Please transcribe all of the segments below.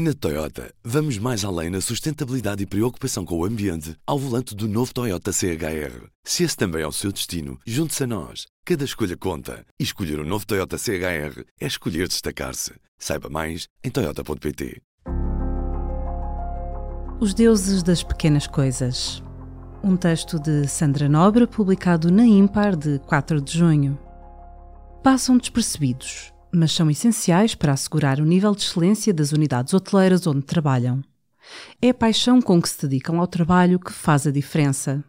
Na Toyota, vamos mais além na sustentabilidade e preocupação com o ambiente ao volante do novo Toyota CHR. Se esse também é o seu destino, junte-se a nós. Cada escolha conta. E escolher o um novo Toyota CHR é escolher destacar-se. Saiba mais em Toyota.pt. Os Deuses das Pequenas Coisas. Um texto de Sandra Nobre, publicado na Impar de 4 de junho. Passam despercebidos mas são essenciais para assegurar o nível de excelência das unidades hoteleiras onde trabalham. É a paixão com que se dedicam ao trabalho que faz a diferença.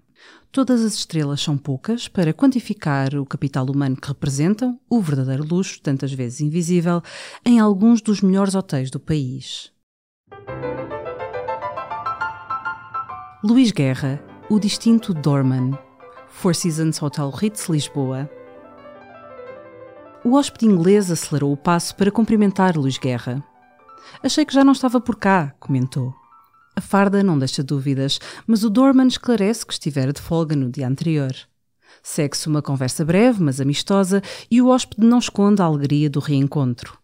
Todas as estrelas são poucas para quantificar o capital humano que representam, o verdadeiro luxo, tantas vezes invisível, em alguns dos melhores hotéis do país. Luís Guerra, o distinto Dorman, Four Seasons Hotel Ritz, Lisboa, o hóspede inglês acelerou o passo para cumprimentar Luís Guerra. Achei que já não estava por cá, comentou. A farda não deixa dúvidas, mas o Dorman esclarece que estivera de folga no dia anterior. Segue-se uma conversa breve, mas amistosa, e o hóspede não esconde a alegria do reencontro.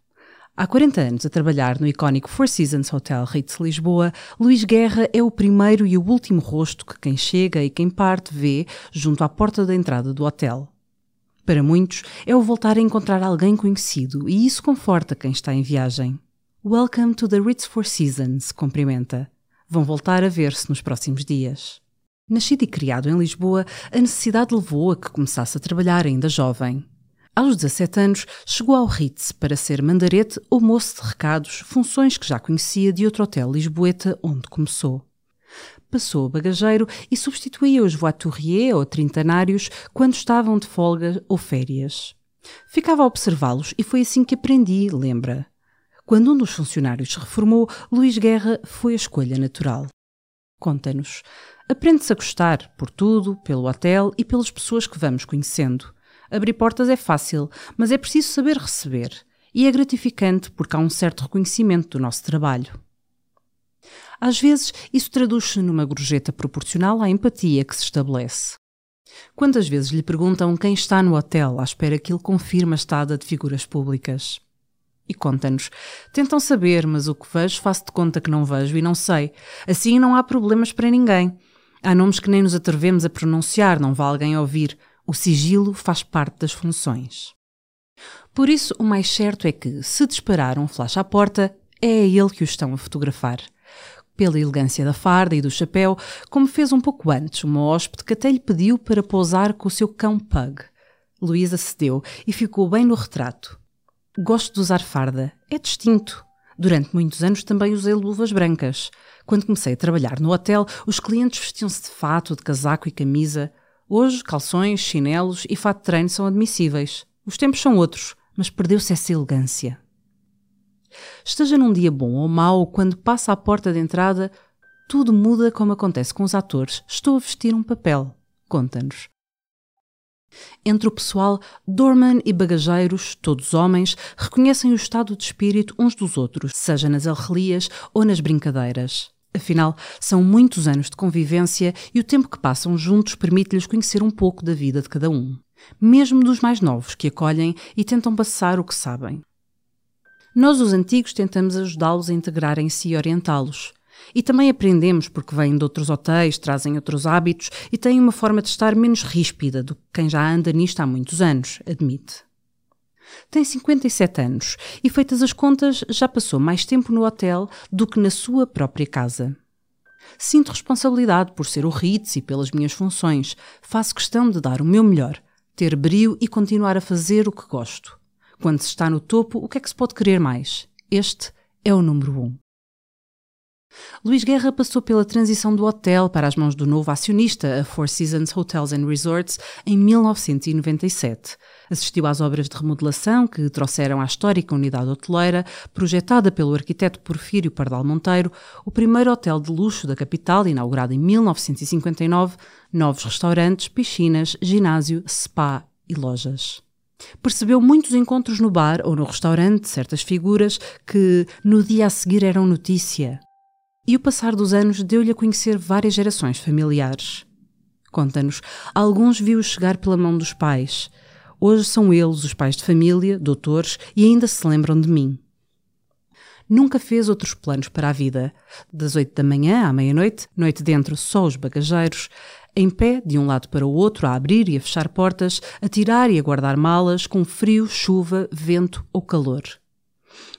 Há 40 anos a trabalhar no icónico Four Seasons Hotel Ritz Lisboa, Luís Guerra é o primeiro e o último rosto que quem chega e quem parte vê junto à porta da entrada do hotel. Para muitos, é o voltar a encontrar alguém conhecido e isso conforta quem está em viagem. Welcome to the Ritz Four Seasons, cumprimenta. Vão voltar a ver-se nos próximos dias. Nascido e criado em Lisboa, a necessidade levou a que começasse a trabalhar ainda jovem. Aos 17 anos, chegou ao Ritz para ser mandarete ou moço de recados, funções que já conhecia de outro hotel lisboeta onde começou passou a bagageiro e substituía os voituriers ou trintanários quando estavam de folga ou férias. Ficava a observá-los e foi assim que aprendi, lembra. Quando um dos funcionários se reformou, Luís Guerra foi a escolha natural. Conta-nos. Aprende-se a gostar, por tudo, pelo hotel e pelas pessoas que vamos conhecendo. Abrir portas é fácil, mas é preciso saber receber. E é gratificante porque há um certo reconhecimento do nosso trabalho. Às vezes, isso traduz-se numa gorjeta proporcional à empatia que se estabelece. Quantas vezes lhe perguntam quem está no hotel à espera que ele confirme a estada de figuras públicas? E conta-nos. Tentam saber, mas o que vejo faço de conta que não vejo e não sei. Assim não há problemas para ninguém. Há nomes que nem nos atrevemos a pronunciar, não vá alguém ouvir. O sigilo faz parte das funções. Por isso, o mais certo é que, se disparar um flash à porta, é a ele que o estão a fotografar pela elegância da farda e do chapéu, como fez um pouco antes uma hóspede que até lhe pediu para pousar com o seu cão Pug. Luísa cedeu e ficou bem no retrato. Gosto de usar farda. É distinto. Durante muitos anos também usei luvas brancas. Quando comecei a trabalhar no hotel, os clientes vestiam-se de fato, de casaco e camisa. Hoje, calções, chinelos e fato de treino são admissíveis. Os tempos são outros, mas perdeu-se essa elegância. Esteja num dia bom ou mau, quando passa à porta de entrada, tudo muda como acontece com os atores. Estou a vestir um papel. Conta-nos. Entre o pessoal, Dorman e bagageiros, todos homens, reconhecem o estado de espírito uns dos outros, seja nas arrelias ou nas brincadeiras. Afinal, são muitos anos de convivência e o tempo que passam juntos permite-lhes conhecer um pouco da vida de cada um, mesmo dos mais novos que acolhem e tentam passar o que sabem. Nós, os antigos, tentamos ajudá-los a integrarem-se e orientá-los. E também aprendemos porque vêm de outros hotéis, trazem outros hábitos e têm uma forma de estar menos ríspida do que quem já anda nisto há muitos anos, admite. Tem 57 anos e, feitas as contas, já passou mais tempo no hotel do que na sua própria casa. Sinto responsabilidade por ser o Ritz e pelas minhas funções. Faço questão de dar o meu melhor, ter brio e continuar a fazer o que gosto. Quando se está no topo, o que é que se pode querer mais? Este é o número um. Luís Guerra passou pela transição do hotel para as mãos do novo acionista, a Four Seasons Hotels and Resorts, em 1997. Assistiu às obras de remodelação que trouxeram à histórica unidade hoteleira, projetada pelo arquiteto Porfírio Pardal Monteiro, o primeiro hotel de luxo da capital, inaugurado em 1959, novos restaurantes, piscinas, ginásio, spa e lojas. Percebeu muitos encontros no bar ou no restaurante de certas figuras que no dia a seguir eram notícia. E o passar dos anos deu-lhe a conhecer várias gerações familiares. Conta-nos, alguns viu chegar pela mão dos pais. Hoje são eles os pais de família, doutores, e ainda se lembram de mim. nunca fez outros planos para a vida. Das oito da manhã à meia-noite, noite dentro só os bagageiros, em pé, de um lado para o outro, a abrir e a fechar portas, a tirar e a guardar malas, com frio, chuva, vento ou calor.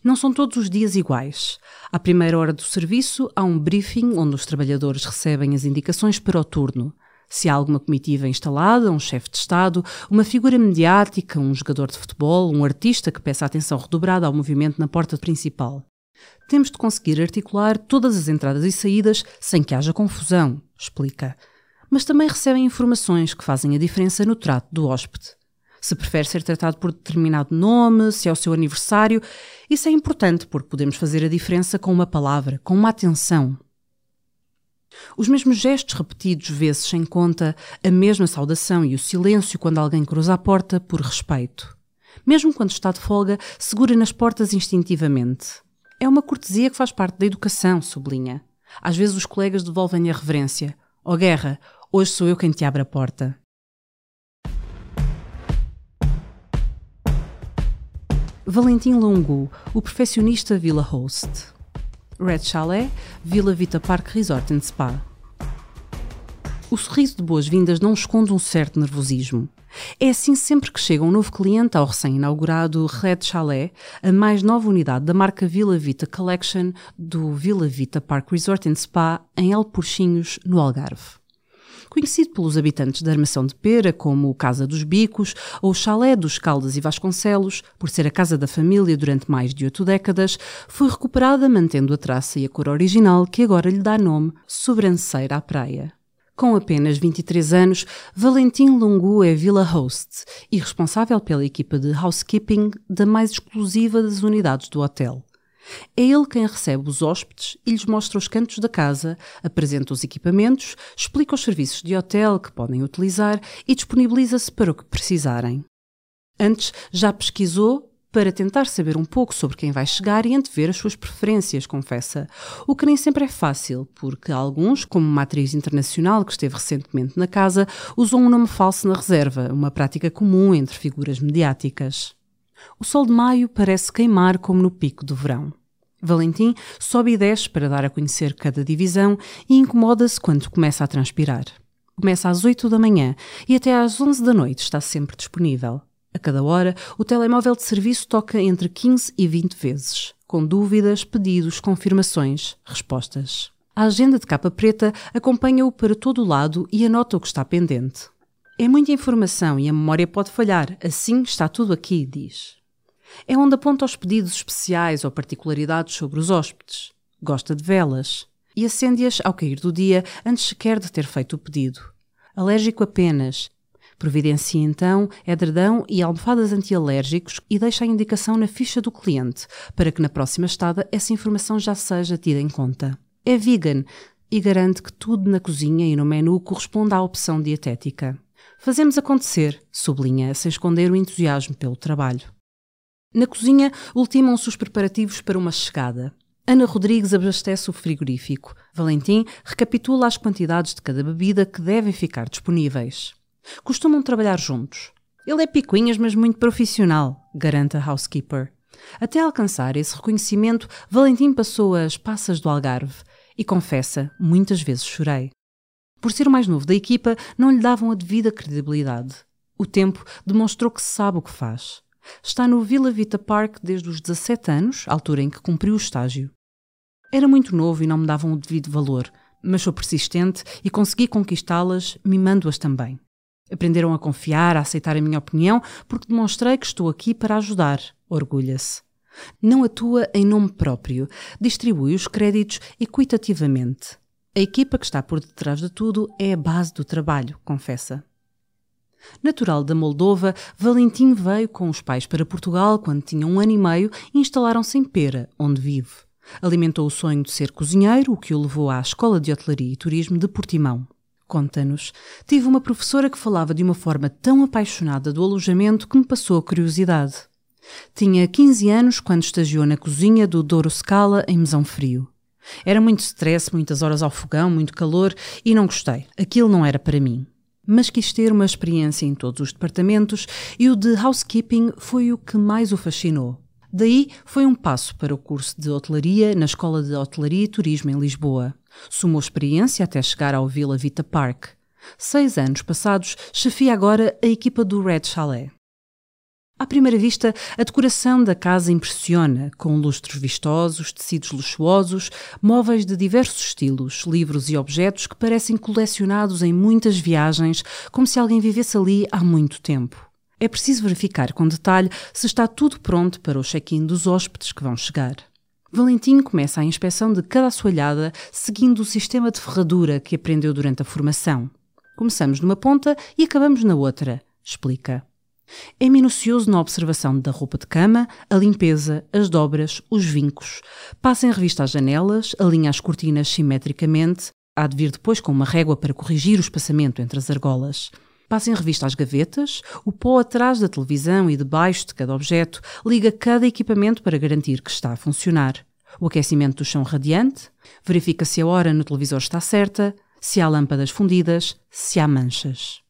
Não são todos os dias iguais. À primeira hora do serviço, há um briefing onde os trabalhadores recebem as indicações para o turno. Se há alguma comitiva instalada, um chefe de Estado, uma figura mediática, um jogador de futebol, um artista que peça atenção redobrada ao movimento na porta principal. Temos de conseguir articular todas as entradas e saídas sem que haja confusão, explica. Mas também recebem informações que fazem a diferença no trato do hóspede. Se prefere ser tratado por determinado nome, se é o seu aniversário, isso é importante porque podemos fazer a diferença com uma palavra, com uma atenção, os mesmos gestos repetidos vezes sem conta, a mesma saudação e o silêncio quando alguém cruza a porta por respeito. Mesmo quando está de folga, segura nas portas instintivamente. É uma cortesia que faz parte da educação, sublinha. Às vezes os colegas devolvem-lhe a reverência. Ó oh, guerra, hoje sou eu quem te abre a porta. Valentim Longo, o perfeccionista Villa Host. Red Chalet, Villa Vita Park Resort and Spa. O sorriso de boas-vindas não esconde um certo nervosismo. É assim sempre que chega um novo cliente ao recém-inaugurado Red Chalet, a mais nova unidade da marca Villa Vita Collection do Villa Vita Park Resort and Spa em El Porchinhos, no Algarve. Conhecido pelos habitantes da Armação de Pera como Casa dos Bicos ou Chalé dos Caldas e Vasconcelos, por ser a casa da família durante mais de oito décadas, foi recuperada mantendo a traça e a cor original que agora lhe dá nome Sobranceira à Praia. Com apenas 23 anos, Valentim Lungu é villa host e responsável pela equipa de housekeeping da mais exclusiva das unidades do hotel. É ele quem recebe os hóspedes e lhes mostra os cantos da casa, apresenta os equipamentos, explica os serviços de hotel que podem utilizar e disponibiliza-se para o que precisarem. Antes já pesquisou para tentar saber um pouco sobre quem vai chegar e antever as suas preferências, confessa. O que nem sempre é fácil, porque alguns, como uma atriz internacional que esteve recentemente na casa, usam um nome falso na reserva, uma prática comum entre figuras mediáticas. O sol de maio parece queimar como no pico do verão. Valentim sobe e desce para dar a conhecer cada divisão e incomoda-se quando começa a transpirar. Começa às 8 da manhã e até às 11 da noite está sempre disponível. A cada hora, o telemóvel de serviço toca entre 15 e 20 vezes, com dúvidas, pedidos, confirmações, respostas. A agenda de capa preta acompanha-o para todo o lado e anota o que está pendente. É muita informação e a memória pode falhar, assim está tudo aqui, diz. É onde aponta os pedidos especiais ou particularidades sobre os hóspedes. Gosta de velas e acende-as ao cair do dia antes sequer de ter feito o pedido. Alérgico apenas. Providencia então edredão e almofadas antialérgicos e deixa a indicação na ficha do cliente para que na próxima estada essa informação já seja tida em conta. É vegan e garante que tudo na cozinha e no menu corresponda à opção dietética. Fazemos acontecer, sublinha, sem esconder o entusiasmo pelo trabalho. Na cozinha, ultimam-se os preparativos para uma chegada. Ana Rodrigues abastece o frigorífico. Valentim recapitula as quantidades de cada bebida que devem ficar disponíveis. Costumam trabalhar juntos. Ele é picuinhas, mas muito profissional, garante a housekeeper. Até alcançar esse reconhecimento, Valentim passou as passas do Algarve e confessa, muitas vezes chorei. Por ser o mais novo da equipa, não lhe davam a devida credibilidade. O tempo demonstrou que sabe o que faz. Está no Villa Vita Park desde os 17 anos, altura em que cumpriu o estágio. Era muito novo e não me davam o devido valor, mas sou persistente e consegui conquistá-las, mimando-as também. Aprenderam a confiar, a aceitar a minha opinião, porque demonstrei que estou aqui para ajudar, orgulha-se. Não atua em nome próprio, distribui os créditos equitativamente. A equipa que está por detrás de tudo é a base do trabalho, confessa. Natural da Moldova, Valentim veio com os pais para Portugal quando tinha um ano e meio e instalaram-se em Pera, onde vive. Alimentou o sonho de ser cozinheiro, o que o levou à Escola de Hotelaria e Turismo de Portimão. Conta-nos, tive uma professora que falava de uma forma tão apaixonada do alojamento que me passou a curiosidade. Tinha 15 anos quando estagiou na cozinha do Douro Scala em Mesão Frio. Era muito stress, muitas horas ao fogão, muito calor e não gostei. Aquilo não era para mim. Mas quis ter uma experiência em todos os departamentos e o de housekeeping foi o que mais o fascinou. Daí foi um passo para o curso de hotelaria na Escola de Hotelaria e Turismo em Lisboa. Sumou experiência até chegar ao Villa Vita Park. Seis anos passados, chefia agora a equipa do Red Chalet. À primeira vista, a decoração da casa impressiona, com lustres vistosos, tecidos luxuosos, móveis de diversos estilos, livros e objetos que parecem colecionados em muitas viagens, como se alguém vivesse ali há muito tempo. É preciso verificar com detalhe se está tudo pronto para o check-in dos hóspedes que vão chegar. Valentim começa a inspeção de cada assoalhada seguindo o sistema de ferradura que aprendeu durante a formação. Começamos numa ponta e acabamos na outra, explica. É minucioso na observação da roupa de cama, a limpeza, as dobras, os vincos. Passa em revista as janelas, alinha as cortinas simetricamente, há de vir depois com uma régua para corrigir o espaçamento entre as argolas. Passa em revista as gavetas, o pó atrás da televisão e debaixo de cada objeto, liga cada equipamento para garantir que está a funcionar. O aquecimento do chão radiante, verifica se a hora no televisor está certa, se há lâmpadas fundidas, se há manchas.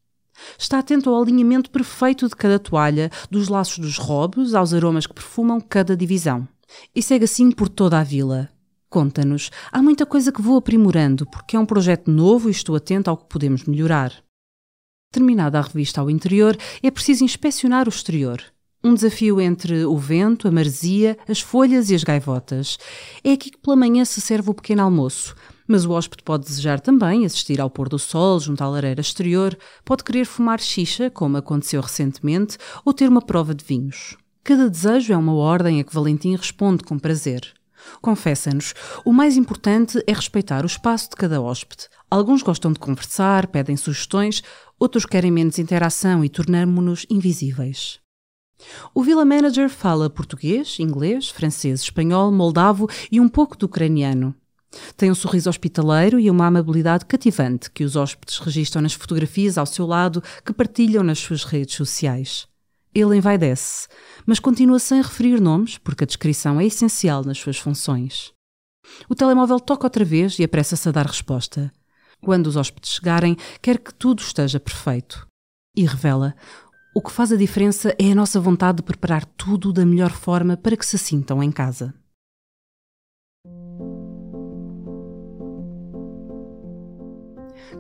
Está atento ao alinhamento perfeito de cada toalha, dos laços dos robes aos aromas que perfumam cada divisão. E segue assim por toda a vila. Conta-nos, há muita coisa que vou aprimorando, porque é um projeto novo e estou atento ao que podemos melhorar. Terminada a revista ao interior, é preciso inspecionar o exterior. Um desafio entre o vento, a maresia, as folhas e as gaivotas. É aqui que pela manhã se serve o pequeno almoço, mas o hóspede pode desejar também assistir ao pôr do sol junto à lareira exterior, pode querer fumar xixa, como aconteceu recentemente, ou ter uma prova de vinhos. Cada desejo é uma ordem a que Valentim responde com prazer. Confessa-nos, o mais importante é respeitar o espaço de cada hóspede. Alguns gostam de conversar, pedem sugestões, outros querem menos interação e tornamo-nos invisíveis. O Villa Manager fala português, inglês, francês, espanhol, moldavo e um pouco do ucraniano. Tem um sorriso hospitaleiro e uma amabilidade cativante que os hóspedes registram nas fotografias ao seu lado que partilham nas suas redes sociais. Ele envaidece, mas continua sem referir nomes porque a descrição é essencial nas suas funções. O telemóvel toca outra vez e apressa-se a dar resposta. Quando os hóspedes chegarem, quer que tudo esteja perfeito. E revela: o que faz a diferença é a nossa vontade de preparar tudo da melhor forma para que se sintam em casa.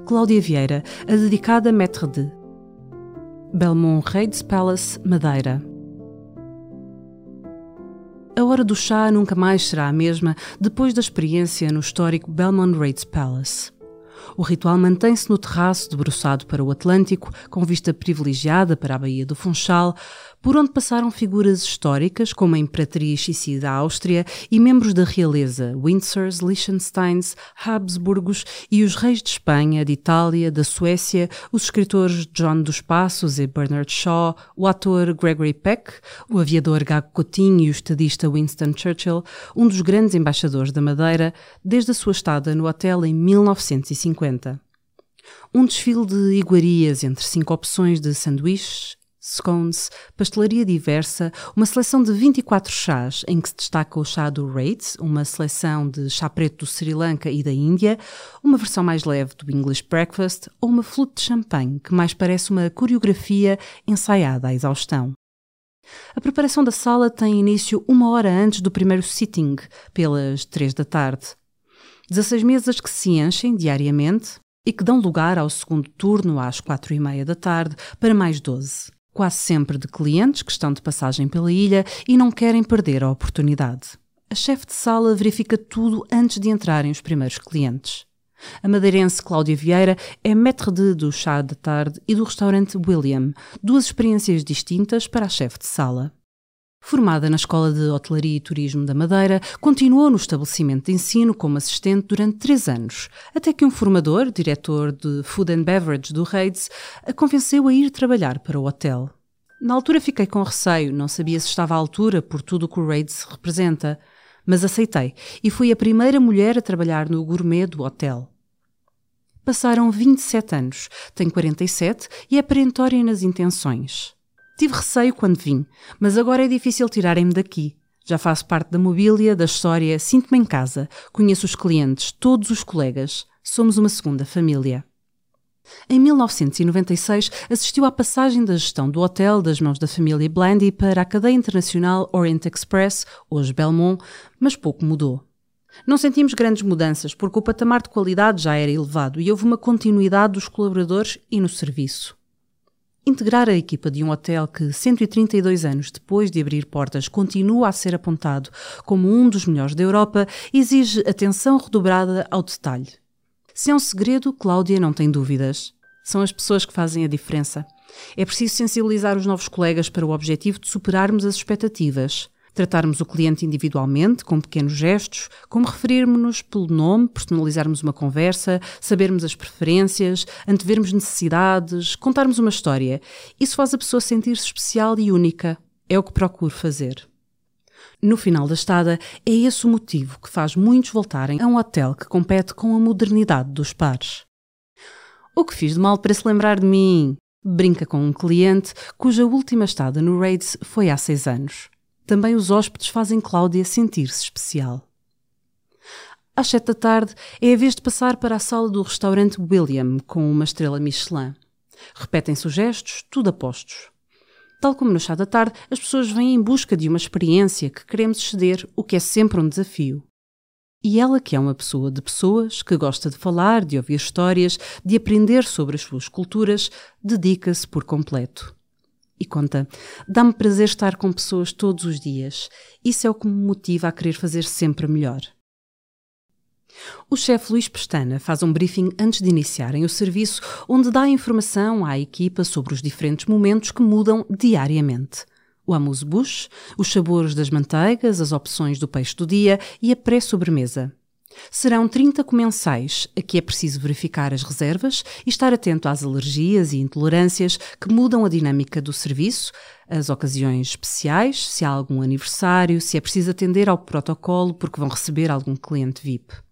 Cláudia Vieira, a dedicada Maître de Belmont Reis Palace, Madeira. A hora do chá nunca mais será a mesma depois da experiência no histórico Belmont Reis Palace. O ritual mantém-se no terraço, debruçado para o Atlântico, com vista privilegiada para a Baía do Funchal, por onde passaram figuras históricas como a Imperatriz Sissi da Áustria e membros da realeza, Windsors, Liechtensteins, Habsburgos e os reis de Espanha, de Itália, da Suécia, os escritores John dos Passos e Bernard Shaw, o ator Gregory Peck, o aviador Gago Coutinho e o estadista Winston Churchill, um dos grandes embaixadores da Madeira, desde a sua estada no hotel em 1950 um desfile de iguarias entre cinco opções de sanduíches, scones, pastelaria diversa, uma seleção de 24 chás, em que se destaca o chá do Rates, uma seleção de chá preto do Sri Lanka e da Índia, uma versão mais leve do English Breakfast ou uma flute de champanhe, que mais parece uma coreografia ensaiada à exaustão. A preparação da sala tem início uma hora antes do primeiro sitting, pelas três da tarde. 16 mesas que se enchem diariamente e que dão lugar ao segundo turno às quatro e meia da tarde para mais 12 quase sempre de clientes que estão de passagem pela ilha e não querem perder a oportunidade. A chefe de sala verifica tudo antes de entrarem os primeiros clientes. A madeirense Cláudia Vieira é maître de do chá da tarde e do restaurante William, duas experiências distintas para a chefe de sala. Formada na Escola de Hotelaria e Turismo da Madeira, continuou no estabelecimento de ensino como assistente durante três anos, até que um formador, diretor de Food and Beverage do Reids, a convenceu a ir trabalhar para o hotel. Na altura fiquei com receio, não sabia se estava à altura por tudo o que o Reids representa, mas aceitei e fui a primeira mulher a trabalhar no gourmet do hotel. Passaram 27 anos, tenho 47 e é perentória nas intenções. Tive receio quando vim, mas agora é difícil tirarem-me daqui. Já faço parte da mobília, da história, sinto-me em casa, conheço os clientes, todos os colegas. Somos uma segunda família. Em 1996, assistiu à passagem da gestão do hotel das mãos da família Blandy para a cadeia internacional Orient Express, hoje Belmont, mas pouco mudou. Não sentimos grandes mudanças porque o patamar de qualidade já era elevado e houve uma continuidade dos colaboradores e no serviço. Integrar a equipa de um hotel que, 132 anos depois de abrir portas, continua a ser apontado como um dos melhores da Europa exige atenção redobrada ao detalhe. Se é um segredo, Cláudia não tem dúvidas. São as pessoas que fazem a diferença. É preciso sensibilizar os novos colegas para o objetivo de superarmos as expectativas tratarmos o cliente individualmente, com pequenos gestos, como referirmos-nos pelo nome, personalizarmos uma conversa, sabermos as preferências, antevermos necessidades, contarmos uma história. Isso faz a pessoa sentir-se especial e única. É o que procuro fazer. No final da estada, é esse o motivo que faz muitos voltarem a um hotel que compete com a modernidade dos pares. O que fiz de mal para se lembrar de mim? Brinca com um cliente cuja última estada no Raids foi há seis anos. Também os hóspedes fazem Cláudia sentir-se especial. Às sete da tarde é a vez de passar para a sala do restaurante William, com uma estrela Michelin. Repetem-se os gestos, tudo a postos. Tal como no chá da tarde, as pessoas vêm em busca de uma experiência que queremos exceder, o que é sempre um desafio. E ela, que é uma pessoa de pessoas, que gosta de falar, de ouvir histórias, de aprender sobre as suas culturas, dedica-se por completo. E conta: dá-me prazer estar com pessoas todos os dias. Isso é o que me motiva a querer fazer sempre melhor. O chefe Luís Pestana faz um briefing antes de iniciarem o serviço, onde dá informação à equipa sobre os diferentes momentos que mudam diariamente. O amuse-bouche, os sabores das manteigas, as opções do peixe do dia e a pré-sobremesa. Serão 30 comensais. Aqui é preciso verificar as reservas e estar atento às alergias e intolerâncias que mudam a dinâmica do serviço, as ocasiões especiais, se há algum aniversário, se é preciso atender ao protocolo porque vão receber algum cliente VIP.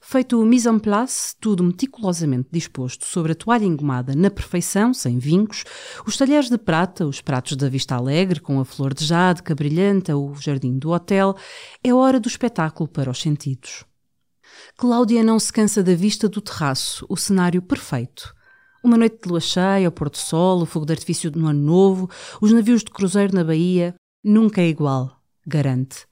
Feito o mise en place, tudo meticulosamente disposto sobre a toalha engomada na perfeição, sem vincos, os talheres de prata, os pratos da vista alegre com a flor de jade que brilhanta o jardim do hotel, é hora do espetáculo para os sentidos. Cláudia não se cansa da vista do terraço, o cenário perfeito. Uma noite de lua cheia, o pôr do sol, o fogo de artifício no ano novo, os navios de cruzeiro na Bahia, nunca é igual, garante.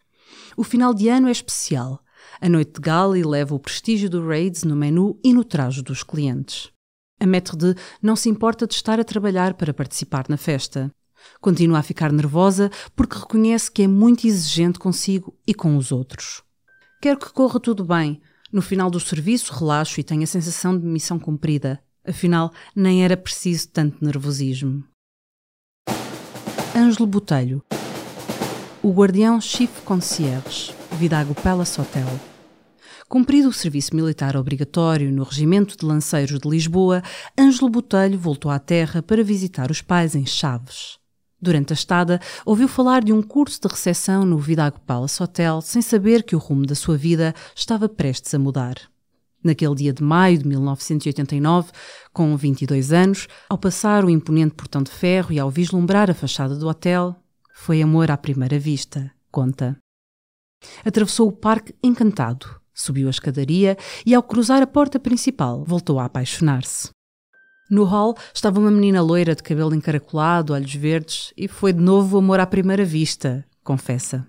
O final de ano é especial. A noite de gala eleva o prestígio do Raids no menu e no trajo dos clientes. A maître de não se importa de estar a trabalhar para participar na festa. Continua a ficar nervosa porque reconhece que é muito exigente consigo e com os outros. Quer que corra tudo bem, no final do serviço, relaxo e tenho a sensação de missão cumprida. Afinal, nem era preciso tanto nervosismo. Ângelo Botelho, o guardião Chief Concierge, Vidago Palace Hotel. Cumprido o serviço militar obrigatório no Regimento de Lanceiros de Lisboa, Ângelo Botelho voltou à terra para visitar os pais em Chaves. Durante a estada, ouviu falar de um curso de recepção no Vidago Palace Hotel sem saber que o rumo da sua vida estava prestes a mudar. Naquele dia de maio de 1989, com 22 anos, ao passar o imponente portão de ferro e ao vislumbrar a fachada do hotel, foi amor à primeira vista, conta. Atravessou o parque encantado, subiu a escadaria e, ao cruzar a porta principal, voltou a apaixonar-se. No hall estava uma menina loira de cabelo encaracolado, olhos verdes, e foi de novo o amor à primeira vista, confessa.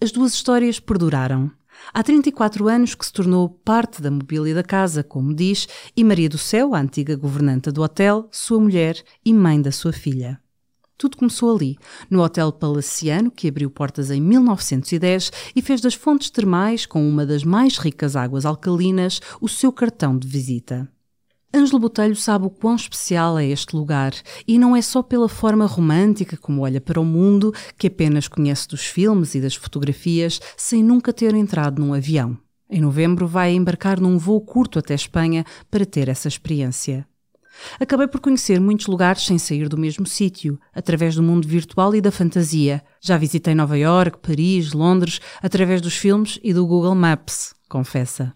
As duas histórias perduraram. Há 34 anos que se tornou parte da mobília da casa, como diz, e Maria do Céu, a antiga governanta do hotel, sua mulher e mãe da sua filha. Tudo começou ali, no Hotel Palaciano, que abriu portas em 1910 e fez das fontes termais, com uma das mais ricas águas alcalinas, o seu cartão de visita. Ângelo Botelho sabe o quão especial é este lugar e não é só pela forma romântica como olha para o mundo, que apenas conhece dos filmes e das fotografias, sem nunca ter entrado num avião. Em novembro vai embarcar num voo curto até Espanha para ter essa experiência. Acabei por conhecer muitos lugares sem sair do mesmo sítio, através do mundo virtual e da fantasia. Já visitei Nova York, Paris, Londres, através dos filmes e do Google Maps, confessa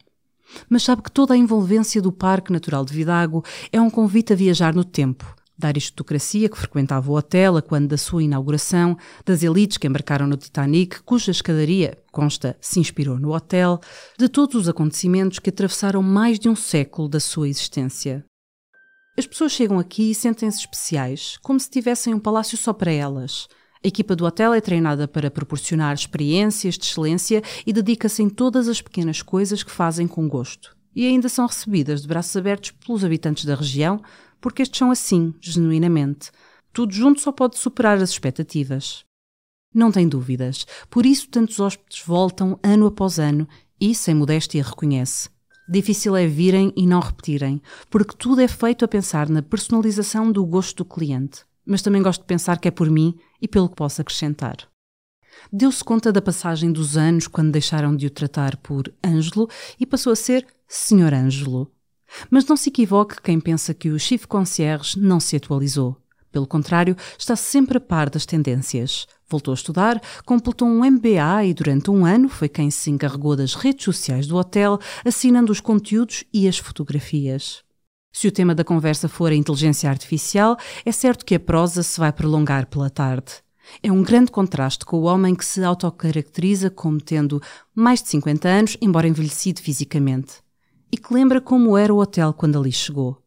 mas sabe que toda a envolvência do Parque Natural de Vidago é um convite a viajar no tempo, da aristocracia que frequentava o hotel a quando da sua inauguração, das elites que embarcaram no Titanic, cuja escadaria, consta, se inspirou no hotel, de todos os acontecimentos que atravessaram mais de um século da sua existência. As pessoas chegam aqui e sentem-se especiais, como se tivessem um palácio só para elas. A equipa do hotel é treinada para proporcionar experiências de excelência e dedica-se em todas as pequenas coisas que fazem com gosto. E ainda são recebidas de braços abertos pelos habitantes da região, porque estes são assim, genuinamente. Tudo junto só pode superar as expectativas. Não tem dúvidas, por isso tantos hóspedes voltam ano após ano e, sem modéstia, reconhece. Difícil é virem e não repetirem, porque tudo é feito a pensar na personalização do gosto do cliente. Mas também gosto de pensar que é por mim e pelo que posso acrescentar. Deu-se conta da passagem dos anos quando deixaram de o tratar por Ângelo e passou a ser Senhor Ângelo. Mas não se equivoque quem pensa que o Chief Concierge não se atualizou. Pelo contrário, está sempre a par das tendências. Voltou a estudar, completou um MBA e durante um ano foi quem se encarregou das redes sociais do hotel, assinando os conteúdos e as fotografias. Se o tema da conversa for a inteligência artificial, é certo que a prosa se vai prolongar pela tarde. É um grande contraste com o homem que se autocaracteriza como tendo mais de 50 anos, embora envelhecido fisicamente, e que lembra como era o hotel quando ali chegou.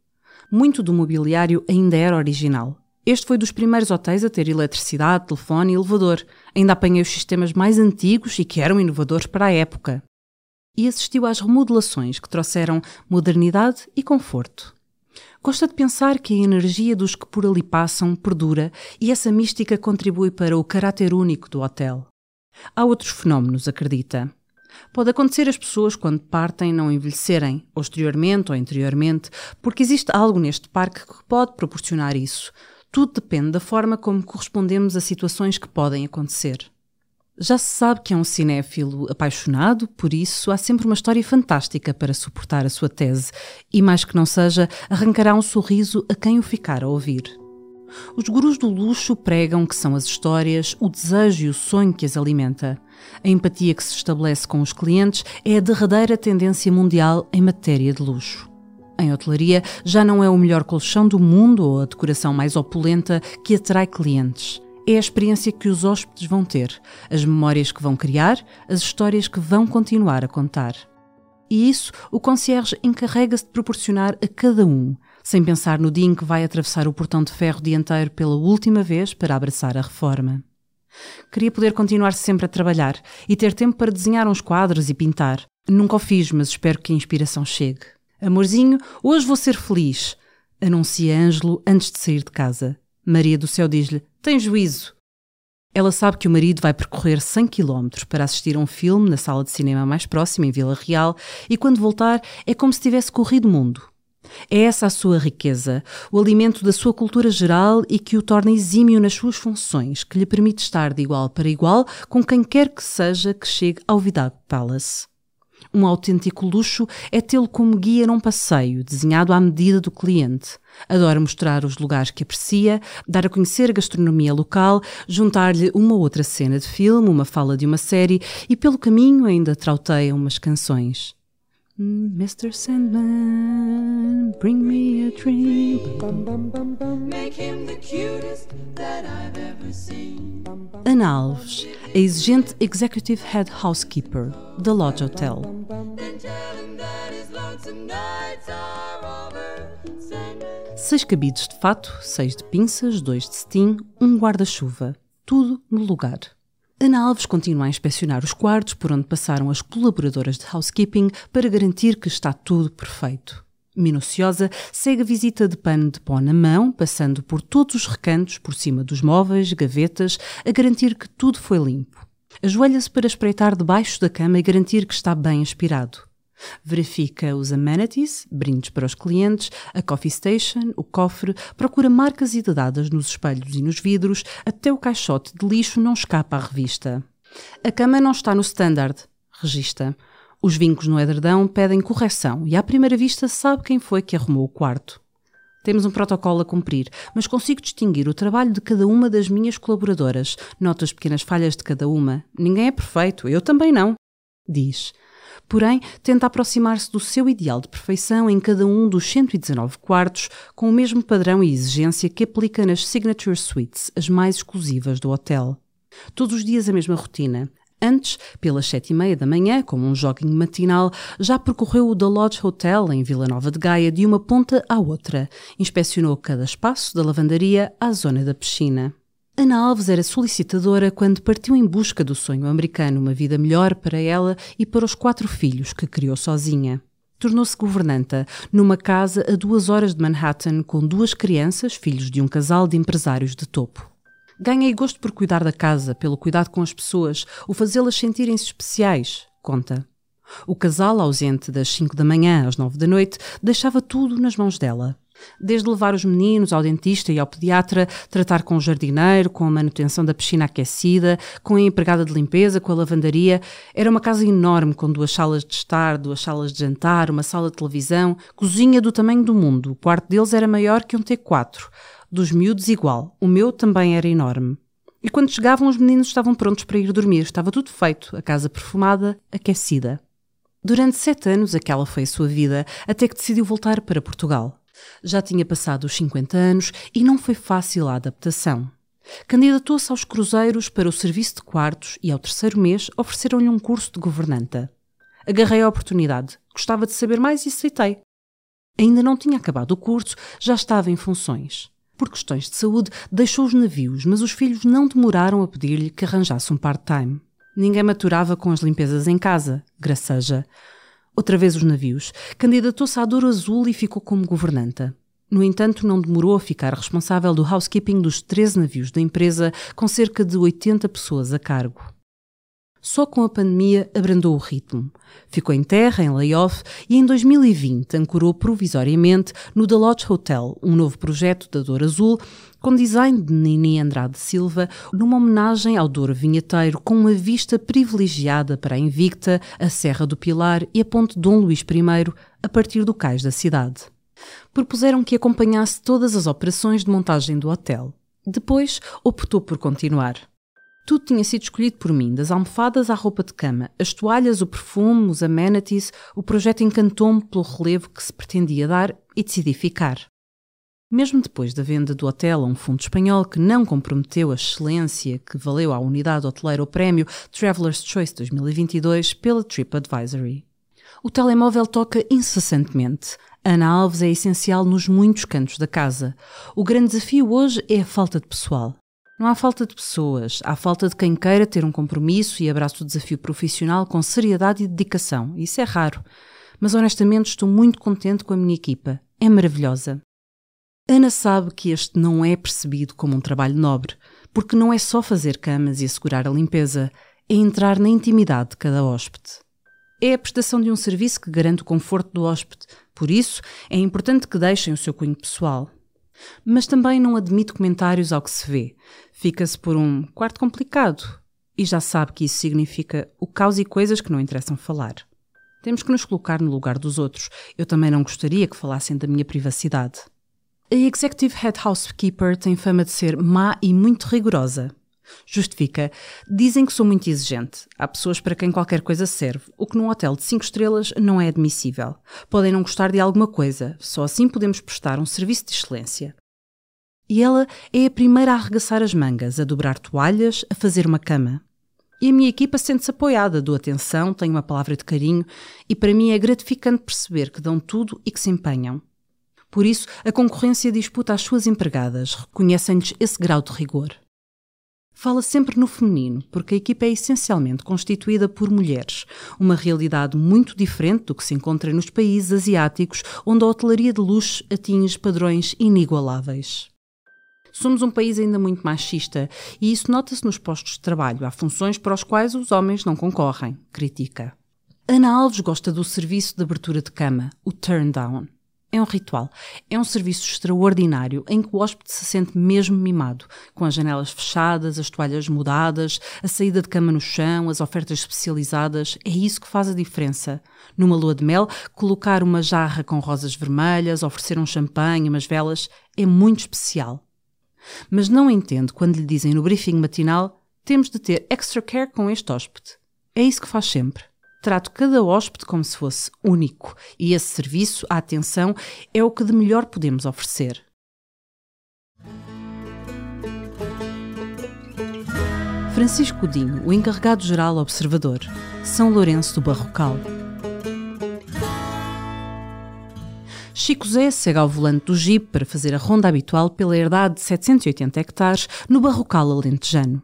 Muito do mobiliário ainda era original. Este foi dos primeiros hotéis a ter eletricidade, telefone e elevador. Ainda apanhei os sistemas mais antigos e que eram inovadores para a época. E assistiu às remodelações que trouxeram modernidade e conforto. Gosta de pensar que a energia dos que por ali passam perdura e essa mística contribui para o caráter único do hotel. Há outros fenómenos, acredita. Pode acontecer as pessoas, quando partem, não envelhecerem, ou exteriormente ou interiormente, porque existe algo neste parque que pode proporcionar isso, tudo depende da forma como correspondemos a situações que podem acontecer. Já se sabe que é um cinéfilo apaixonado, por isso há sempre uma história fantástica para suportar a sua tese, e mais que não seja, arrancará um sorriso a quem o ficar a ouvir. Os gurus do luxo pregam que são as histórias, o desejo e o sonho que as alimenta. A empatia que se estabelece com os clientes é a derradeira tendência mundial em matéria de luxo. Em hotelaria, já não é o melhor colchão do mundo ou a decoração mais opulenta que atrai clientes. É a experiência que os hóspedes vão ter, as memórias que vão criar, as histórias que vão continuar a contar. E isso o concierge encarrega-se de proporcionar a cada um, sem pensar no dia em que vai atravessar o portão de ferro dianteiro pela última vez para abraçar a reforma. Queria poder continuar sempre a trabalhar e ter tempo para desenhar uns quadros e pintar. Nunca o fiz, mas espero que a inspiração chegue. Amorzinho, hoje vou ser feliz, anuncia Ângelo antes de sair de casa. Maria do Céu diz-lhe: Tem juízo. Ela sabe que o marido vai percorrer 100 km para assistir a um filme na sala de cinema mais próxima, em Vila Real, e quando voltar é como se tivesse corrido o mundo. É essa a sua riqueza, o alimento da sua cultura geral e que o torna exímio nas suas funções, que lhe permite estar de igual para igual com quem quer que seja que chegue ao Vidal Palace. Um autêntico luxo é tê-lo como guia num passeio desenhado à medida do cliente. Adora mostrar os lugares que aprecia, dar a conhecer a gastronomia local, juntar-lhe uma outra cena de filme, uma fala de uma série e pelo caminho ainda trauteia umas canções. Mr. Sandman, bring me a dream. Make him the cutest that I've ever seen. Ana Alves, a exigente Executive Head Housekeeper da Lodge Hotel. Seis cabides de fato, seis de pinças, dois de cetim, um guarda-chuva. Tudo no lugar. Ana Alves continua a inspecionar os quartos por onde passaram as colaboradoras de housekeeping para garantir que está tudo perfeito. Minuciosa, segue a visita de pano de pó na mão, passando por todos os recantos, por cima dos móveis, gavetas, a garantir que tudo foi limpo. Ajoelha-se para espreitar debaixo da cama e garantir que está bem aspirado. Verifica os amenities, brindes para os clientes, a coffee station, o cofre, procura marcas e dedadas nos espelhos e nos vidros, até o caixote de lixo não escapa à revista. A cama não está no standard, regista. Os vincos no edredão pedem correção e à primeira vista sabe quem foi que arrumou o quarto. Temos um protocolo a cumprir, mas consigo distinguir o trabalho de cada uma das minhas colaboradoras. Noto as pequenas falhas de cada uma. Ninguém é perfeito, eu também não. Diz porém tenta aproximar-se do seu ideal de perfeição em cada um dos 119 quartos, com o mesmo padrão e exigência que aplica nas Signature Suites, as mais exclusivas do hotel. Todos os dias a mesma rotina. Antes, pelas sete e meia da manhã, como um jogging matinal, já percorreu o The Lodge Hotel em Vila Nova de Gaia de uma ponta à outra. Inspecionou cada espaço da lavandaria à zona da piscina. Ana Alves era solicitadora quando partiu em busca do sonho americano, uma vida melhor para ela e para os quatro filhos que criou sozinha. Tornou-se governanta numa casa a duas horas de Manhattan com duas crianças, filhos de um casal de empresários de topo. Ganhei gosto por cuidar da casa, pelo cuidado com as pessoas, o fazê-las sentirem-se especiais, conta. O casal, ausente das 5 da manhã às 9 da noite, deixava tudo nas mãos dela. Desde levar os meninos ao dentista e ao pediatra, tratar com o jardineiro, com a manutenção da piscina aquecida, com a empregada de limpeza, com a lavandaria. Era uma casa enorme, com duas salas de estar, duas salas de jantar, uma sala de televisão, cozinha do tamanho do mundo. O quarto deles era maior que um T4 dos miúdos igual. O meu também era enorme. E quando chegavam, os meninos estavam prontos para ir dormir. Estava tudo feito, a casa perfumada, aquecida. Durante sete anos, aquela foi a sua vida, até que decidiu voltar para Portugal. Já tinha passado os 50 anos e não foi fácil a adaptação. Candidatou-se aos cruzeiros para o serviço de quartos e, ao terceiro mês, ofereceram-lhe um curso de governanta. Agarrei a oportunidade, gostava de saber mais e aceitei. Ainda não tinha acabado o curso, já estava em funções por questões de saúde, deixou os navios, mas os filhos não demoraram a pedir-lhe que arranjasse um part-time. Ninguém maturava com as limpezas em casa, graceja. Outra vez os navios. Candidatou-se à Douro Azul e ficou como governanta. No entanto, não demorou a ficar responsável do housekeeping dos 13 navios da empresa, com cerca de 80 pessoas a cargo. Só com a pandemia abrandou o ritmo. Ficou em terra, em layoff, e em 2020 ancorou provisoriamente no The Lodge Hotel, um novo projeto da Dor Azul, com design de Nini Andrade Silva, numa homenagem ao Douro Vinheteiro, com uma vista privilegiada para a Invicta, a Serra do Pilar e a Ponte Dom Luís I, a partir do cais da cidade. Propuseram que acompanhasse todas as operações de montagem do hotel. Depois, optou por continuar. Tudo tinha sido escolhido por mim, das almofadas à roupa de cama, as toalhas, o perfume, os amenities. O projeto encantou-me pelo relevo que se pretendia dar e decidi ficar. Mesmo depois da venda do hotel a um fundo espanhol que não comprometeu a excelência que valeu à unidade hoteleira o prémio Traveler's Choice 2022 pela TripAdvisory. O telemóvel toca incessantemente. Ana Alves é essencial nos muitos cantos da casa. O grande desafio hoje é a falta de pessoal. Não há falta de pessoas, há falta de quem queira ter um compromisso e abraço o desafio profissional com seriedade e dedicação. Isso é raro. Mas honestamente estou muito contente com a minha equipa. É maravilhosa. Ana sabe que este não é percebido como um trabalho nobre, porque não é só fazer camas e assegurar a limpeza, é entrar na intimidade de cada hóspede. É a prestação de um serviço que garante o conforto do hóspede, por isso é importante que deixem o seu cunho pessoal. Mas também não admite comentários ao que se vê. Fica-se por um quarto complicado e já sabe que isso significa o caos e coisas que não interessam falar. Temos que nos colocar no lugar dos outros. Eu também não gostaria que falassem da minha privacidade. A Executive Head Housekeeper tem fama de ser má e muito rigorosa. Justifica. Dizem que sou muito exigente. Há pessoas para quem qualquer coisa serve, o que num hotel de 5 estrelas não é admissível. Podem não gostar de alguma coisa, só assim podemos prestar um serviço de excelência. E ela é a primeira a arregaçar as mangas, a dobrar toalhas, a fazer uma cama. E a minha equipa sente-se apoiada, dou atenção, tenho uma palavra de carinho e para mim é gratificante perceber que dão tudo e que se empenham. Por isso, a concorrência disputa as suas empregadas, reconhecem-lhes esse grau de rigor. Fala sempre no feminino, porque a equipa é essencialmente constituída por mulheres, uma realidade muito diferente do que se encontra nos países asiáticos, onde a hotelaria de luxo atinge padrões inigualáveis. Somos um país ainda muito machista e isso nota-se nos postos de trabalho. Há funções para os quais os homens não concorrem, critica. Ana Alves gosta do serviço de abertura de cama, o turn down. É um ritual. É um serviço extraordinário em que o hóspede se sente mesmo mimado, com as janelas fechadas, as toalhas mudadas, a saída de cama no chão, as ofertas especializadas. É isso que faz a diferença. Numa lua de mel, colocar uma jarra com rosas vermelhas, oferecer um champanhe, umas velas, é muito especial. Mas não entendo quando lhe dizem no briefing matinal temos de ter extra care com este hóspede. É isso que faz sempre. Trato cada hóspede como se fosse único e esse serviço, a atenção, é o que de melhor podemos oferecer. Francisco Godinho, o encarregado-geral observador, São Lourenço do Barrocal. Chico Zé segue ao volante do Jeep para fazer a ronda habitual pela herdade de 780 hectares no Barrocal Alentejano.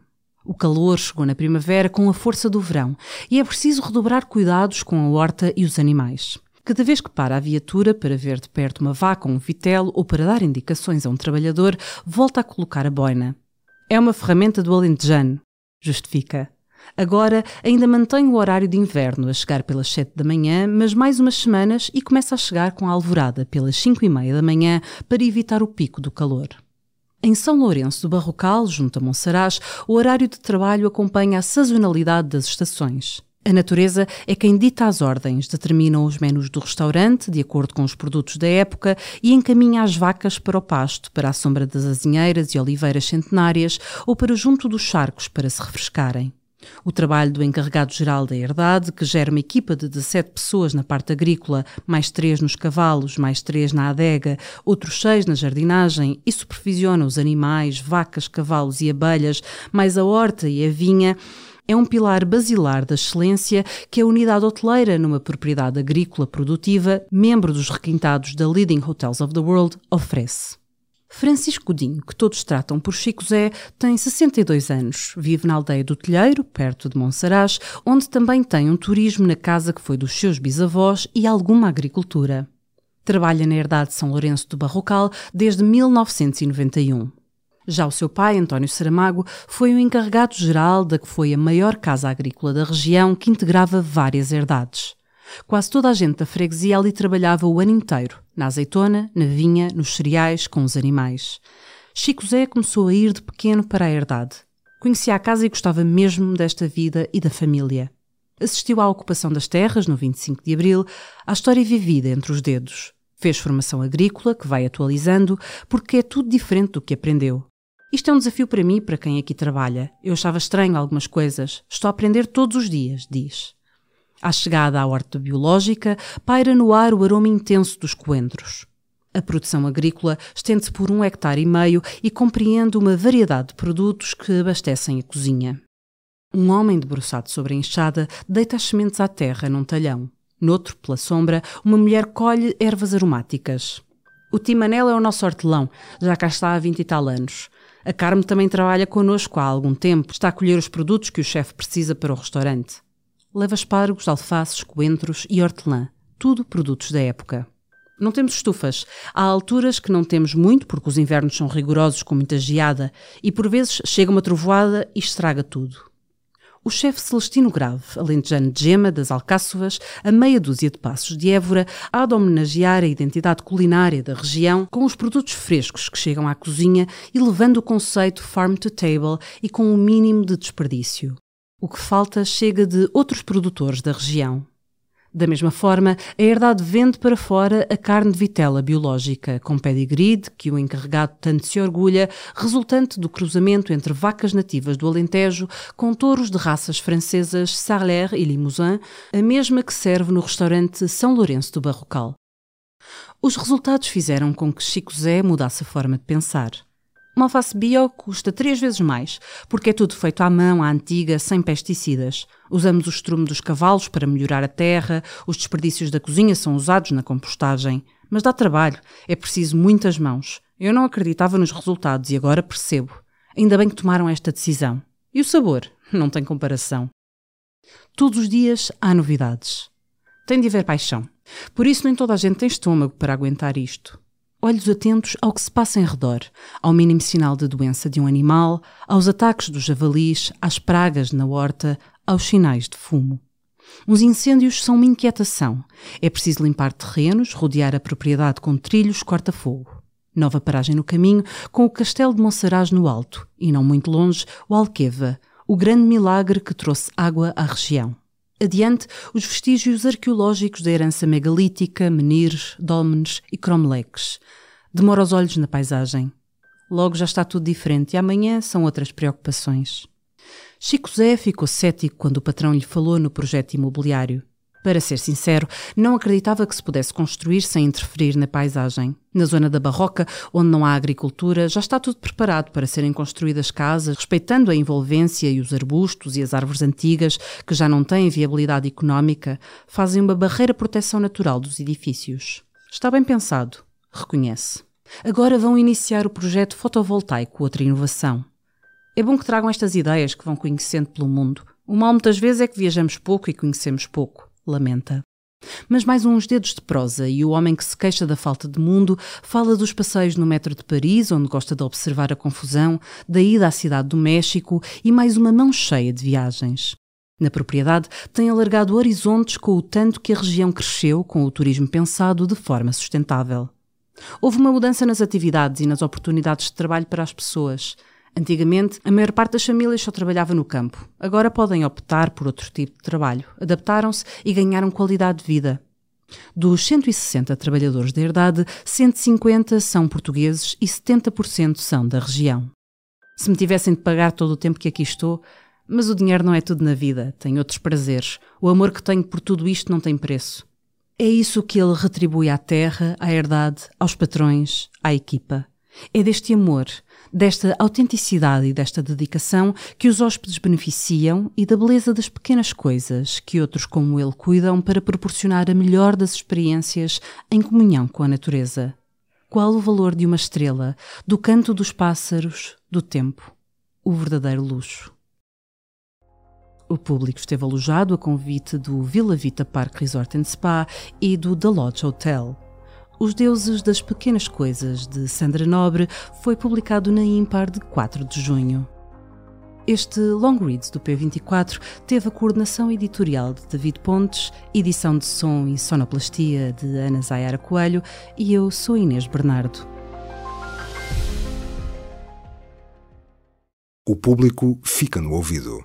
O calor chegou na primavera com a força do verão e é preciso redobrar cuidados com a horta e os animais. Cada vez que para a viatura para ver de perto uma vaca ou um vitelo ou para dar indicações a um trabalhador, volta a colocar a boina. É uma ferramenta do alentejano, justifica. Agora ainda mantém o horário de inverno a chegar pelas 7 da manhã, mas mais umas semanas e começa a chegar com a alvorada pelas 5 e meia da manhã para evitar o pico do calor. Em São Lourenço do Barrocal, junto a Monsaraz, o horário de trabalho acompanha a sazonalidade das estações. A natureza é quem dita as ordens, determina os menus do restaurante, de acordo com os produtos da época, e encaminha as vacas para o pasto, para a sombra das azinheiras e oliveiras centenárias ou para junto dos charcos para se refrescarem. O trabalho do encarregado-geral da herdade, que gera uma equipa de 17 pessoas na parte agrícola, mais três nos cavalos, mais três na adega, outros seis na jardinagem e supervisiona os animais, vacas, cavalos e abelhas, mais a horta e a vinha, é um pilar basilar da excelência que a unidade hoteleira numa propriedade agrícola produtiva, membro dos requintados da Leading Hotels of the World, oferece. Francisco Godinho, que todos tratam por Chico Zé, tem 62 anos. Vive na aldeia do Telheiro, perto de Monsaraz, onde também tem um turismo na casa que foi dos seus bisavós e alguma agricultura. Trabalha na herdade de São Lourenço do Barrocal desde 1991. Já o seu pai, António Saramago, foi o encarregado-geral da que foi a maior casa agrícola da região que integrava várias herdades. Quase toda a gente da freguesia ali trabalhava o ano inteiro, na azeitona, na vinha, nos cereais, com os animais. Chico Zé começou a ir de pequeno para a herdade. Conhecia a casa e gostava mesmo desta vida e da família. Assistiu à ocupação das terras no 25 de abril, à história vivida entre os dedos. Fez formação agrícola, que vai atualizando, porque é tudo diferente do que aprendeu. Isto é um desafio para mim e para quem aqui trabalha. Eu achava estranho algumas coisas. Estou a aprender todos os dias, diz. À chegada à horta biológica, paira no ar o aroma intenso dos coentros. A produção agrícola estende-se por um hectare e meio e compreende uma variedade de produtos que abastecem a cozinha. Um homem debruçado sobre a enxada deita as sementes à terra num talhão. Noutro, pela sombra, uma mulher colhe ervas aromáticas. O Timanel é o nosso hortelão, já cá está há vinte e tal anos. A Carme também trabalha connosco há algum tempo, está a colher os produtos que o chefe precisa para o restaurante leva espargos, alfaces, coentros e hortelã, tudo produtos da época. Não temos estufas. Há alturas que não temos muito porque os invernos são rigorosos com muita geada e por vezes chega uma trovoada e estraga tudo. O chefe Celestino Grave, alentejano de Gema, das Alcáçovas, a meia dúzia de passos de Évora, há de homenagear a identidade culinária da região com os produtos frescos que chegam à cozinha e levando o conceito farm to table e com o um mínimo de desperdício. O que falta chega de outros produtores da região. Da mesma forma, a herdade vende para fora a carne de vitela biológica, com pedigree, que o encarregado tanto se orgulha, resultante do cruzamento entre vacas nativas do Alentejo com touros de raças francesas Sarler e Limousin, a mesma que serve no restaurante São Lourenço do Barrocal. Os resultados fizeram com que Chico Zé mudasse a forma de pensar. Uma alface bio custa três vezes mais, porque é tudo feito à mão, à antiga, sem pesticidas. Usamos o estrume dos cavalos para melhorar a terra, os desperdícios da cozinha são usados na compostagem. Mas dá trabalho, é preciso muitas mãos. Eu não acreditava nos resultados e agora percebo. Ainda bem que tomaram esta decisão. E o sabor? Não tem comparação. Todos os dias há novidades. Tem de haver paixão. Por isso nem toda a gente tem estômago para aguentar isto olhos atentos ao que se passa em redor, ao mínimo sinal de doença de um animal, aos ataques dos javalis, às pragas na horta, aos sinais de fumo. Os incêndios são uma inquietação. É preciso limpar terrenos, rodear a propriedade com trilhos corta-fogo. Nova paragem no caminho, com o castelo de Monsaraz no alto, e não muito longe, o Alqueva, o grande milagre que trouxe água à região. Adiante, os vestígios arqueológicos da herança megalítica, menires, dólmenes e cromleques. Demora os olhos na paisagem. Logo já está tudo diferente e amanhã são outras preocupações. Chico Zé ficou cético quando o patrão lhe falou no projeto imobiliário. Para ser sincero, não acreditava que se pudesse construir sem interferir na paisagem. Na zona da Barroca, onde não há agricultura, já está tudo preparado para serem construídas casas, respeitando a envolvência e os arbustos e as árvores antigas, que já não têm viabilidade económica, fazem uma barreira proteção natural dos edifícios. Está bem pensado, reconhece. Agora vão iniciar o projeto fotovoltaico, outra inovação. É bom que tragam estas ideias que vão conhecendo pelo mundo. O mal muitas vezes é que viajamos pouco e conhecemos pouco lamenta. Mas mais uns dedos de prosa e o homem que se queixa da falta de mundo fala dos passeios no metro de Paris, onde gosta de observar a confusão, da ida à cidade do México e mais uma mão cheia de viagens. Na propriedade, tem alargado horizontes com o tanto que a região cresceu com o turismo pensado de forma sustentável. Houve uma mudança nas atividades e nas oportunidades de trabalho para as pessoas. Antigamente, a maior parte das famílias só trabalhava no campo. Agora podem optar por outro tipo de trabalho. Adaptaram-se e ganharam qualidade de vida. Dos 160 trabalhadores da herdade, 150 são portugueses e 70% são da região. Se me tivessem de pagar todo o tempo que aqui estou, mas o dinheiro não é tudo na vida, tem outros prazeres. O amor que tenho por tudo isto não tem preço. É isso que ele retribui à terra, à herdade, aos patrões, à equipa. É deste amor, desta autenticidade e desta dedicação que os hóspedes beneficiam e da beleza das pequenas coisas que outros como ele cuidam para proporcionar a melhor das experiências em comunhão com a natureza. Qual o valor de uma estrela, do canto dos pássaros, do tempo? O verdadeiro luxo. O público esteve alojado a convite do Villa Vita Park Resort and Spa e do The Lodge Hotel. Os Deuses das Pequenas Coisas, de Sandra Nobre, foi publicado na Impar de 4 de junho. Este Long Reads do P24 teve a coordenação editorial de David Pontes, edição de som e sonoplastia de Ana Zayara Coelho e eu sou Inês Bernardo. O público fica no ouvido.